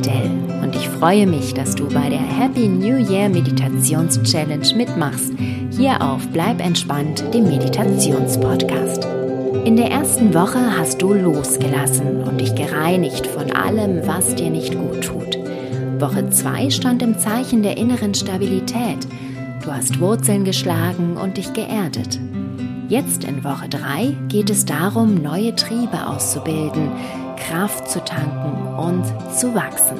Dell und ich freue mich, dass du bei der Happy New Year Meditations Challenge mitmachst, hier auf Bleib entspannt, dem Meditationspodcast. In der ersten Woche hast du losgelassen und dich gereinigt von allem, was dir nicht gut tut. Woche 2 stand im Zeichen der inneren Stabilität. Du hast Wurzeln geschlagen und dich geerdet. Jetzt in Woche 3 geht es darum, neue Triebe auszubilden, Kraft zu tanken und zu wachsen.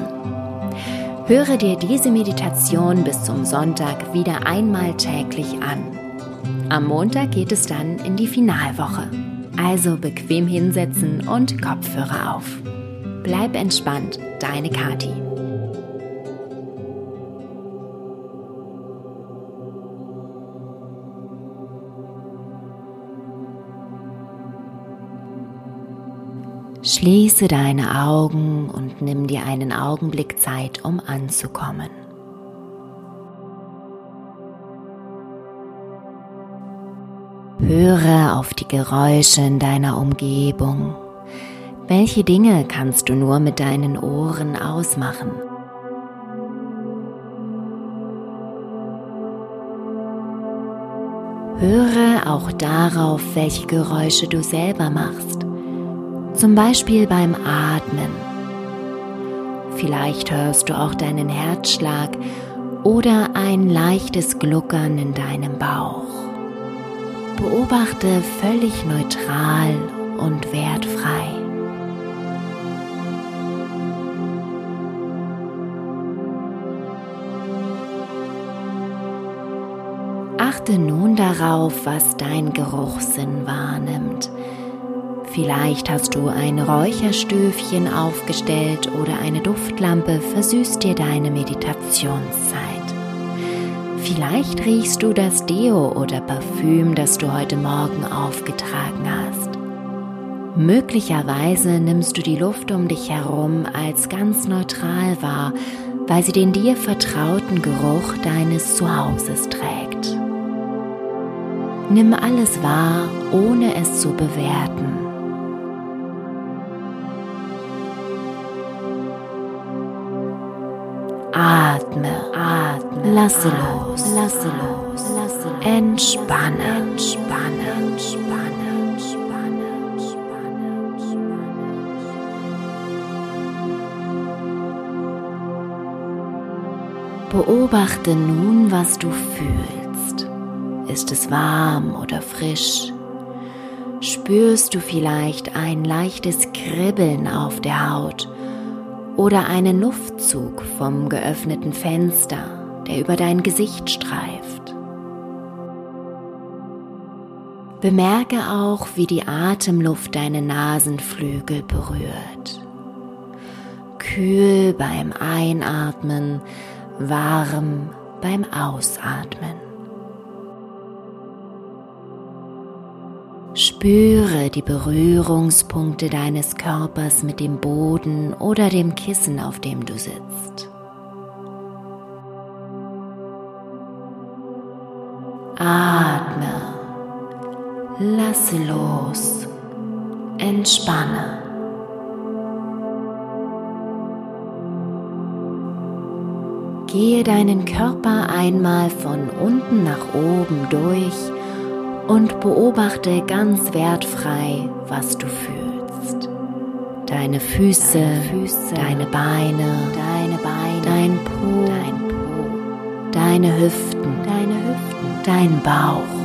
Höre dir diese Meditation bis zum Sonntag wieder einmal täglich an. Am Montag geht es dann in die Finalwoche. Also bequem hinsetzen und Kopfhörer auf. Bleib entspannt, deine Kati. Schließe deine Augen und nimm dir einen Augenblick Zeit, um anzukommen. Höre auf die Geräusche in deiner Umgebung. Welche Dinge kannst du nur mit deinen Ohren ausmachen? Höre auch darauf, welche Geräusche du selber machst zum Beispiel beim Atmen. Vielleicht hörst du auch deinen Herzschlag oder ein leichtes Gluckern in deinem Bauch. Beobachte völlig neutral und wertfrei. Achte nun darauf, was dein Geruchssinn wahrnimmt Vielleicht hast du ein Räucherstöfchen aufgestellt oder eine Duftlampe versüßt dir deine Meditationszeit. Vielleicht riechst du das Deo oder Parfüm, das du heute Morgen aufgetragen hast. Möglicherweise nimmst du die Luft um dich herum als ganz neutral wahr, weil sie den dir vertrauten Geruch deines Zuhauses trägt. Nimm alles wahr, ohne es zu bewerten. Lasse los, lasse los, lasse los. Entspanne, entspanne, entspanne. Beobachte nun, was du fühlst. Ist es warm oder frisch? Spürst du vielleicht ein leichtes Kribbeln auf der Haut? oder einen Luftzug vom geöffneten Fenster, der über dein Gesicht streift. Bemerke auch, wie die Atemluft deine Nasenflügel berührt. Kühl beim Einatmen, warm beim Ausatmen. Spüre die Berührungspunkte deines Körpers mit dem Boden oder dem Kissen, auf dem du sitzt. Lasse los, entspanne. Gehe deinen Körper einmal von unten nach oben durch und beobachte ganz wertfrei, was du fühlst. Deine Füße, deine, Füße, deine Beine, deine Beine, dein Po, dein Po, deine Hüften, deine Hüften, dein Bauch, dein Bauch,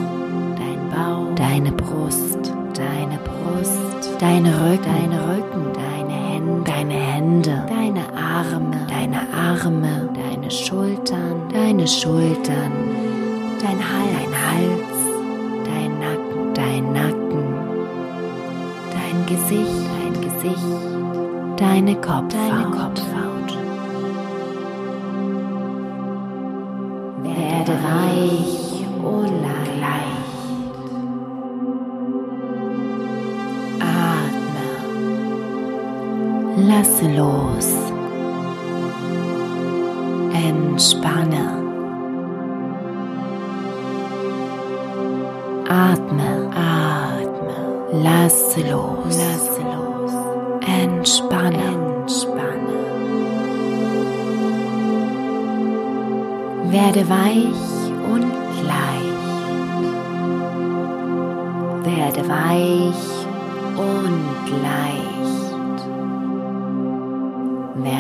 deine Brust, deine Brust, deine Rücken, deine Rücken, deine Hände, deine Hände, deine Arme, deine Arme, deine Schultern, deine Schultern, dein Hals, dein Hals Gesicht, dein Gesicht, deine Kopfhaut. Deine Kopfhaut. Werde weich und leicht. Lass los. Entspanne. Atme, atme. Lass los. Lass los. Entspanne. Entspanne. Werde weich und leicht. Werde weich und leicht.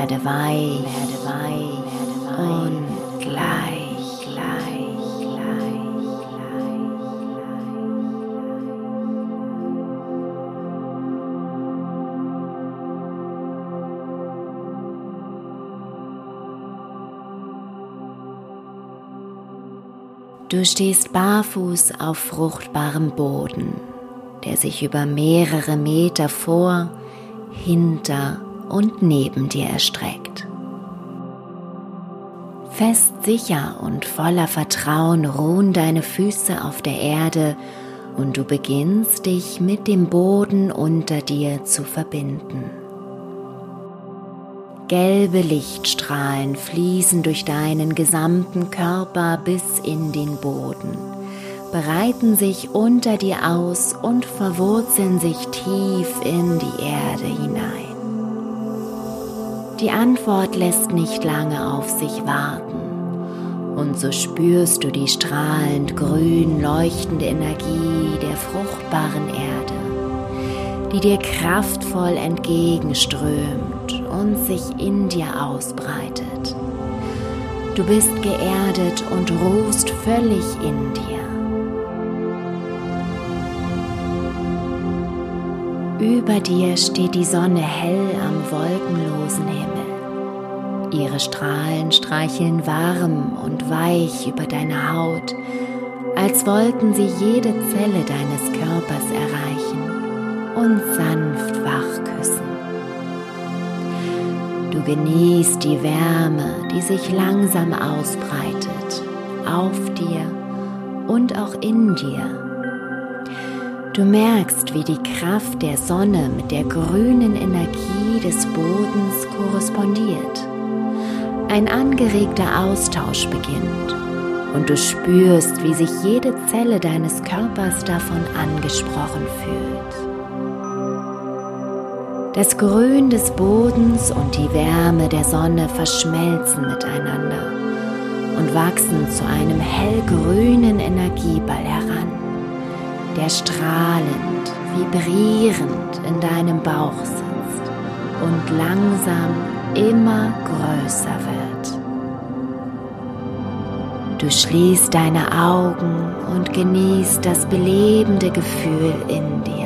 Werde weich, werde weich und leicht, leicht, leicht, Du stehst barfuß auf fruchtbarem Boden der sich über mehrere Meter vor, hinter und neben dir erstreckt. Fest, sicher und voller Vertrauen ruhen deine Füße auf der Erde und du beginnst dich mit dem Boden unter dir zu verbinden. Gelbe Lichtstrahlen fließen durch deinen gesamten Körper bis in den Boden breiten sich unter dir aus und verwurzeln sich tief in die Erde hinein. Die Antwort lässt nicht lange auf sich warten und so spürst du die strahlend grün leuchtende Energie der fruchtbaren Erde, die dir kraftvoll entgegenströmt und sich in dir ausbreitet. Du bist geerdet und ruhst völlig in dir. Über dir steht die Sonne hell am wolkenlosen Himmel. Ihre Strahlen streicheln warm und weich über deine Haut, als wollten sie jede Zelle deines Körpers erreichen und sanft wach küssen. Du genießt die Wärme, die sich langsam ausbreitet, auf dir und auch in dir Du merkst, wie die Kraft der Sonne mit der grünen Energie des Bodens korrespondiert. Ein angeregter Austausch beginnt und du spürst, wie sich jede Zelle deines Körpers davon angesprochen fühlt. Das Grün des Bodens und die Wärme der Sonne verschmelzen miteinander und wachsen zu einem hellgrünen Energieball heran der strahlend, vibrierend in deinem Bauch sitzt und langsam immer größer wird. Du schließt deine Augen und genießt das belebende Gefühl in dir.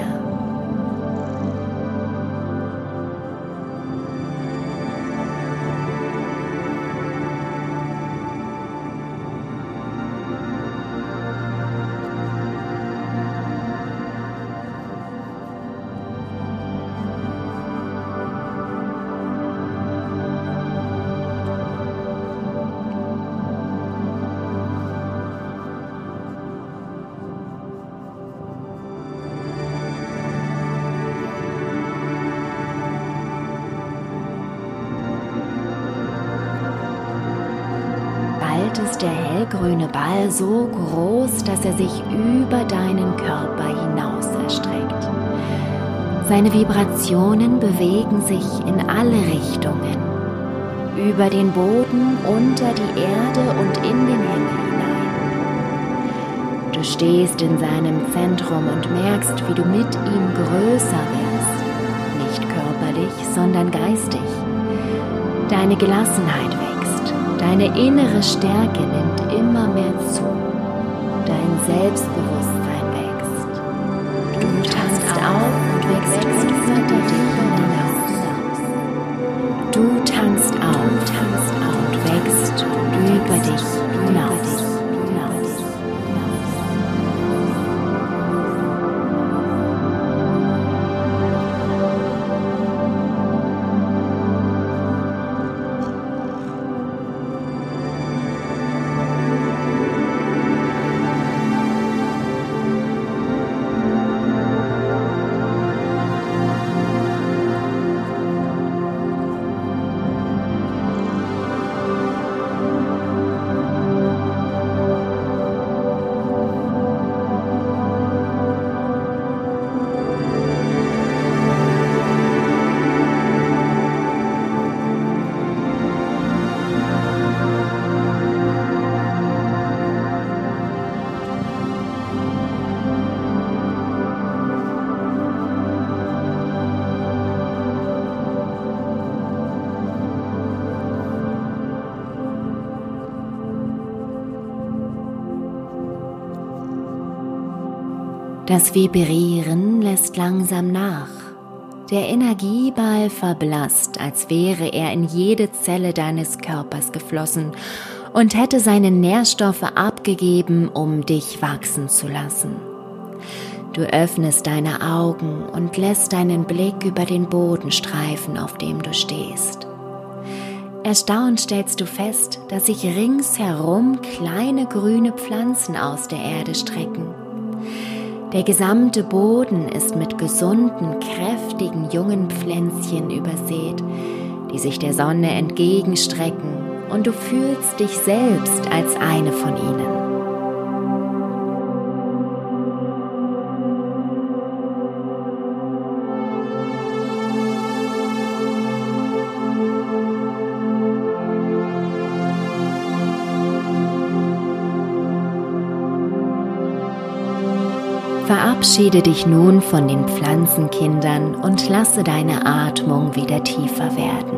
Hellgrüne Ball so groß, dass er sich über deinen Körper hinaus erstreckt. Seine Vibrationen bewegen sich in alle Richtungen, über den Boden, unter die Erde und in den Himmel hinein. Du stehst in seinem Zentrum und merkst, wie du mit ihm größer wirst, nicht körperlich, sondern geistig. Deine Gelassenheit wächst Deine innere Stärke nimmt immer mehr zu. Dein Selbstbewusstsein wächst. Du tanzt auf und wächst über dich hinaus. Du tanzt auf, tanzt auf und wächst über dich hinaus. Das Vibrieren lässt langsam nach. Der Energieball verblasst, als wäre er in jede Zelle deines Körpers geflossen und hätte seine Nährstoffe abgegeben, um dich wachsen zu lassen. Du öffnest deine Augen und lässt deinen Blick über den Boden streifen, auf dem du stehst. Erstaunt stellst du fest, dass sich ringsherum kleine grüne Pflanzen aus der Erde strecken. Der gesamte Boden ist mit gesunden, kräftigen jungen Pflänzchen übersät, die sich der Sonne entgegenstrecken und du fühlst dich selbst als eine von ihnen. Verabschiede dich nun von den Pflanzenkindern und lasse deine Atmung wieder tiefer werden.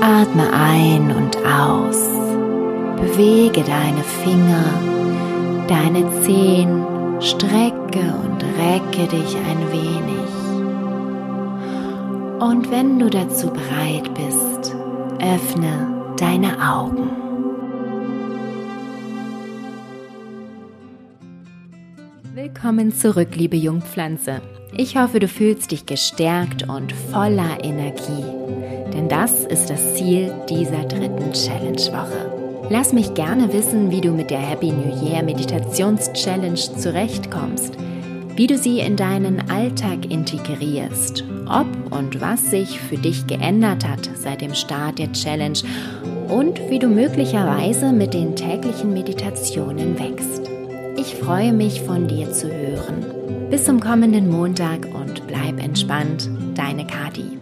Atme ein und aus. Bewege deine Finger, deine Zehen, strecke und recke dich ein wenig. Und wenn du dazu bereit bist, öffne deine Augen. Willkommen zurück, liebe Jungpflanze. Ich hoffe, du fühlst dich gestärkt und voller Energie, denn das ist das Ziel dieser dritten Challenge-Woche. Lass mich gerne wissen, wie du mit der Happy New Year Meditations-Challenge zurechtkommst, wie du sie in deinen Alltag integrierst, ob und was sich für dich geändert hat seit dem Start der Challenge und wie du möglicherweise mit den täglichen Meditationen wächst. Ich freue mich von dir zu hören. Bis zum kommenden Montag und bleib entspannt, deine Kadi.